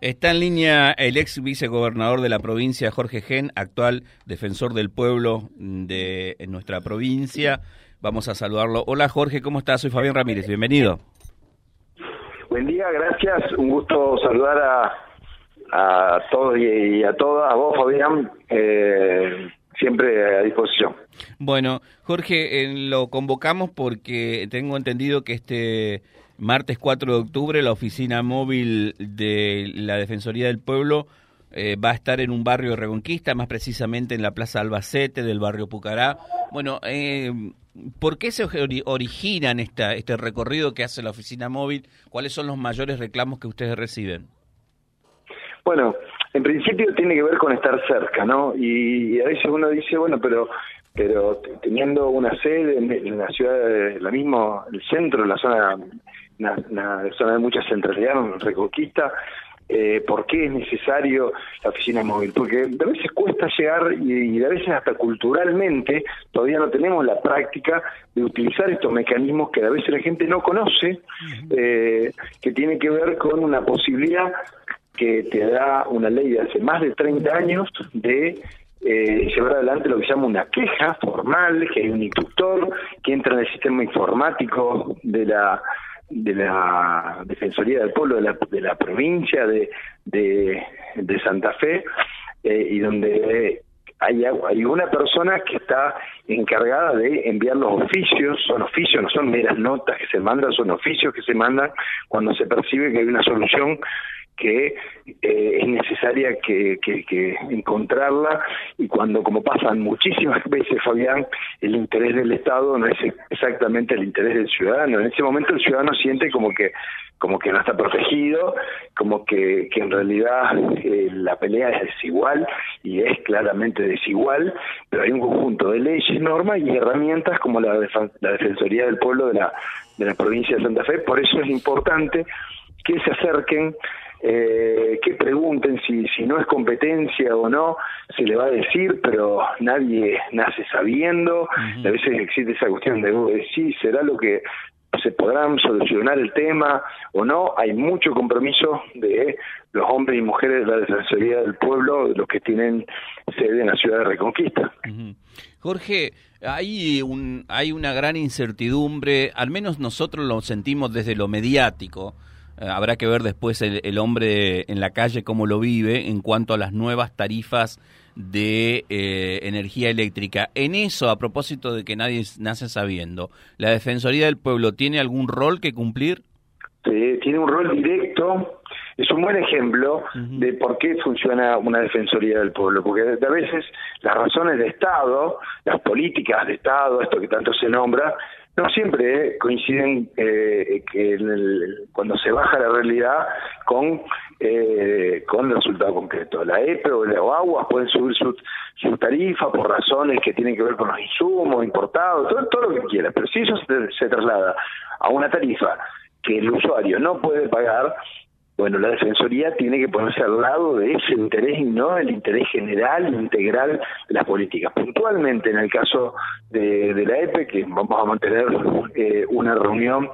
Está en línea el ex vicegobernador de la provincia, Jorge Gen, actual defensor del pueblo de nuestra provincia. Vamos a saludarlo. Hola Jorge, ¿cómo estás? Soy Fabián Ramírez, bienvenido. Buen día, gracias. Un gusto saludar a, a todos y a todas, a vos Fabián, eh, siempre a disposición. Bueno, Jorge, eh, lo convocamos porque tengo entendido que este martes 4 de octubre la oficina móvil de la Defensoría del Pueblo eh, va a estar en un barrio de Reconquista, más precisamente en la Plaza Albacete del barrio Pucará. Bueno, eh, ¿por qué se originan esta, este recorrido que hace la oficina móvil? ¿Cuáles son los mayores reclamos que ustedes reciben? Bueno, en principio tiene que ver con estar cerca, ¿no? Y, a veces uno dice, bueno, pero pero teniendo una sede en, la ciudad, de, la misma, el centro, la zona una, zona de mucha centralidad, Reconquista, eh, por qué es necesario la oficina móvil, porque a veces cuesta llegar y, a veces hasta culturalmente todavía no tenemos la práctica de utilizar estos mecanismos que a veces la gente no conoce, eh, que tiene que ver con una posibilidad que te da una ley de hace más de 30 años de eh, llevar adelante lo que se llama una queja formal, que hay un instructor que entra en el sistema informático de la de la Defensoría del Pueblo de la, de la provincia de, de, Santa Fe eh, y donde hay, hay una persona que está encargada de enviar los oficios, son oficios, no son meras notas que se mandan, son oficios que se mandan cuando se percibe que hay una solución que eh, es necesaria que, que, encontrarla y cuando, como pasan muchísimas veces, Fabián, el interés del Estado no es exactamente el interés del ciudadano. En ese momento el ciudadano siente como que como que no está protegido, como que, en realidad eh, la pelea es desigual y es claramente desigual, pero hay un conjunto de leyes, normas y herramientas como la, la Defensoría del Pueblo de la, de la provincia de Santa Fe. Por eso es importante que se acerquen eh, que pregunten si, si no es competencia o no, se le va a decir, pero nadie nace sabiendo. A veces existe esa cuestión de, uh, sí, será lo que se podrán solucionar el tema o no. Hay mucho compromiso de los hombres y mujeres de la Defensoría del Pueblo, de los que tienen sede en la ciudad de Reconquista. Jorge, hay, un, hay una gran incertidumbre, al menos nosotros lo sentimos desde lo mediático, habrá que ver después el, hombre en la calle cómo lo vive en cuanto a las nuevas tarifas de eh, energía eléctrica. En eso, a propósito de que nadie nace sabiendo, ¿la Defensoría del Pueblo tiene algún rol que cumplir? tiene un rol directo. Es un buen ejemplo de por qué funciona una Defensoría del Pueblo, porque a veces las razones de Estado, las políticas de Estado, esto que tanto se nombra, no siempre eh, coinciden eh, que cuando se baja la realidad con eh, con el resultado concreto. La EPE o la Aguas pueden subir su, su, tarifa por razones que tienen que ver con los insumos importados, todo, lo que quiera, pero si eso se traslada a una tarifa que el usuario no puede pagar, bueno, la Defensoría tiene que ponerse al lado de ese interés y no el interés general, integral de las políticas. Puntualmente, en el caso de, la EPE, que vamos a mantener eh, una reunión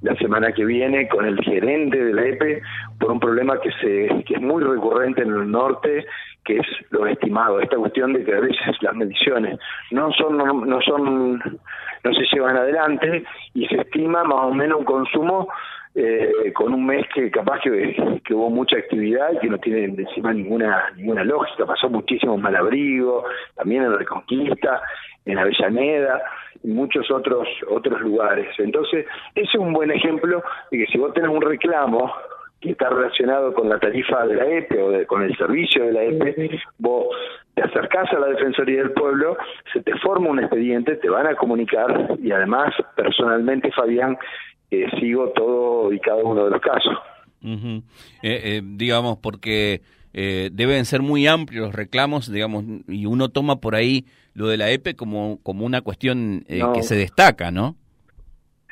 la semana que viene con el gerente de la EPE por un problema que, se, que es muy recurrente en el norte, que es lo estimado, esta cuestión de que a veces las mediciones no son no son no se llevan adelante y se estima más o menos un consumo eh, con un mes que capaz que, hubo mucha actividad y que no tiene encima ninguna ninguna lógica. Pasó muchísimo en Malabrigo, también en Reconquista, en Avellaneda y muchos otros otros lugares. Entonces, ese es un buen ejemplo de que si vos tenés un reclamo que está relacionado con la tarifa de la EPE o con el servicio de la EPE, vos te acercás a la Defensoría del Pueblo, se te forma un expediente, te van a comunicar y además, personalmente, Fabián, sigo todo y cada uno de los casos. Eh, eh, digamos, porque eh, deben ser muy amplios los reclamos, digamos, y uno toma por ahí lo de la EPE como, como una cuestión que se destaca, ¿no?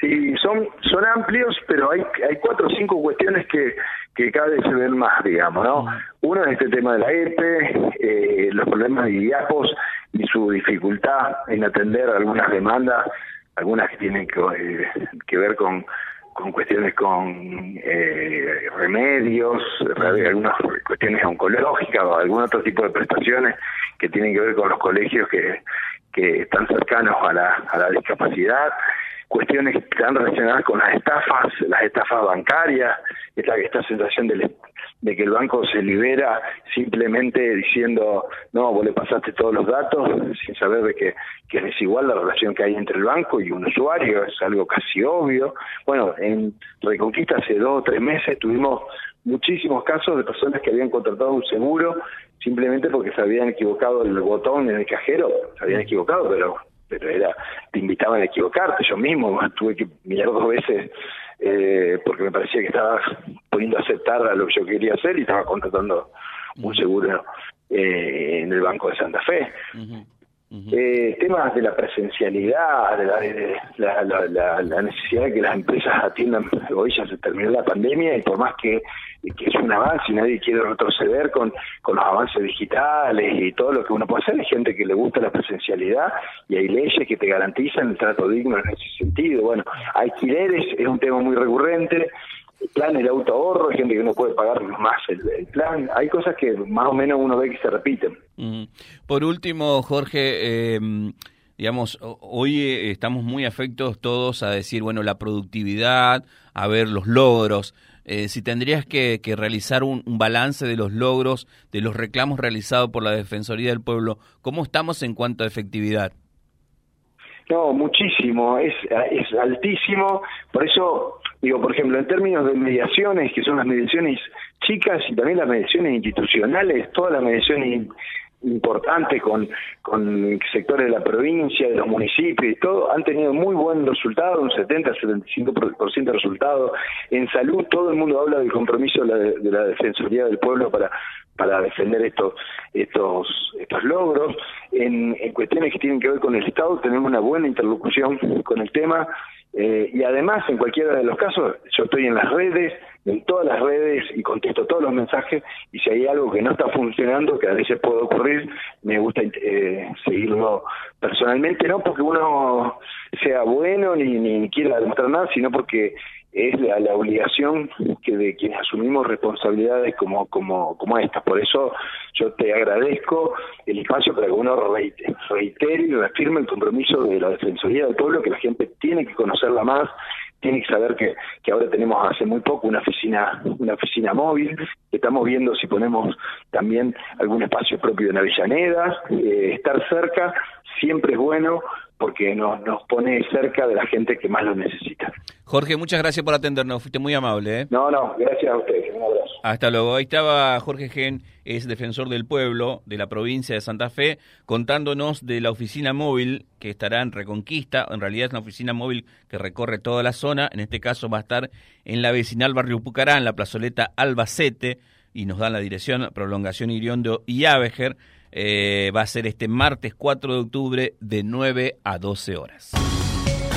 Sí, son, son amplios, pero hay, hay cuatro o cinco cuestiones que, que cada vez se ven más, digamos, ¿no? Uno es este tema de la EPE, los problemas de IAPOS y su dificultad en atender algunas demandas algunas que tienen que, eh, que ver con, con cuestiones con eh, remedios, algunas cuestiones oncológicas o algún otro tipo de prestaciones que tienen que ver con los colegios que, que están cercanos a la, a la discapacidad, cuestiones que están relacionadas con las estafas, las estafas bancarias, esta, esta sensación de, de que el banco se libera simplemente diciendo, no, vos le pasaste todos los datos, sin saber de que, que es desigual la relación que hay entre el banco y un usuario, es algo casi obvio. Bueno, en Reconquista hace dos o tres meses tuvimos muchísimos casos de personas que habían contratado un seguro simplemente porque se habían equivocado el botón en el cajero, se habían equivocado, pero pero era te invitaban a equivocarte. Yo mismo tuve que mirar dos veces eh, porque me parecía que estaba poniendo a aceptar a lo que yo quería hacer y estaba contratando un seguro eh, en el Banco de Santa Fe. Eh, temas de la presencialidad, de, la, la, necesidad de que las empresas atiendan, hoy ya se terminó la pandemia y por más que, es un avance y nadie quiere retroceder con, con los avances digitales y todo lo que uno puede hacer, hay gente que le gusta la presencialidad y hay leyes que te garantizan el trato digno en ese sentido. Bueno, alquileres es un tema muy recurrente, plan el auto ahorro, hay gente que no puede pagar más el, plan, hay cosas que más o menos uno ve que se repiten. Por último, Jorge, eh, digamos, hoy estamos muy afectos todos a decir, bueno, la productividad, a ver los logros. Eh, si tendrías que, realizar un, balance de los logros, de los reclamos realizados por la Defensoría del Pueblo, ¿cómo estamos en cuanto a efectividad? No, muchísimo, es, es altísimo, por eso Digo, por ejemplo, en términos de mediaciones, que son las mediaciones chicas y también las mediaciones institucionales, todas las mediaciones importantes con, con sectores de la provincia, de los municipios y todo, han tenido muy buen resultado, un 70-75% de resultado. En salud, todo el mundo habla del compromiso de la, Defensoría del Pueblo para para defender estos estos estos logros en, en cuestiones que tienen que ver con el Estado tenemos una buena interlocución con el tema eh, y además, en cualquiera de los casos, yo estoy en las redes, en todas las redes y contesto todos los mensajes y si hay algo que no está funcionando, que a veces puede ocurrir, me gusta eh, seguirlo personalmente, no porque uno sea bueno ni, ni quiera demostrar nada, sino porque es la, la, obligación que de quienes asumimos responsabilidades como, como, como estas. Por eso yo te agradezco el espacio para que uno reitere, reitere y reafirme el compromiso de la Defensoría del Pueblo, que la gente tiene que conocerla más, tiene que saber que, que ahora tenemos hace muy poco una oficina, una oficina móvil, estamos viendo si ponemos también algún espacio propio en Avellaneda, eh, estar cerca siempre es bueno porque nos, nos pone cerca de la gente que más lo necesita. Jorge, muchas gracias por atendernos, fuiste muy amable. ¿eh? No, no, gracias a ustedes, un abrazo. Hasta luego. Ahí estaba Jorge Gen, es defensor del pueblo de la provincia de Santa Fe, contándonos de la oficina móvil que estará en Reconquista. En realidad es una oficina móvil que recorre toda la zona. En este caso va a estar en la vecinal Barrio Pucará, en la plazoleta Albacete, y nos dan la dirección Prolongación Iriondo y Avejer. Eh, va a ser este martes 4 de octubre de 9 a 12 horas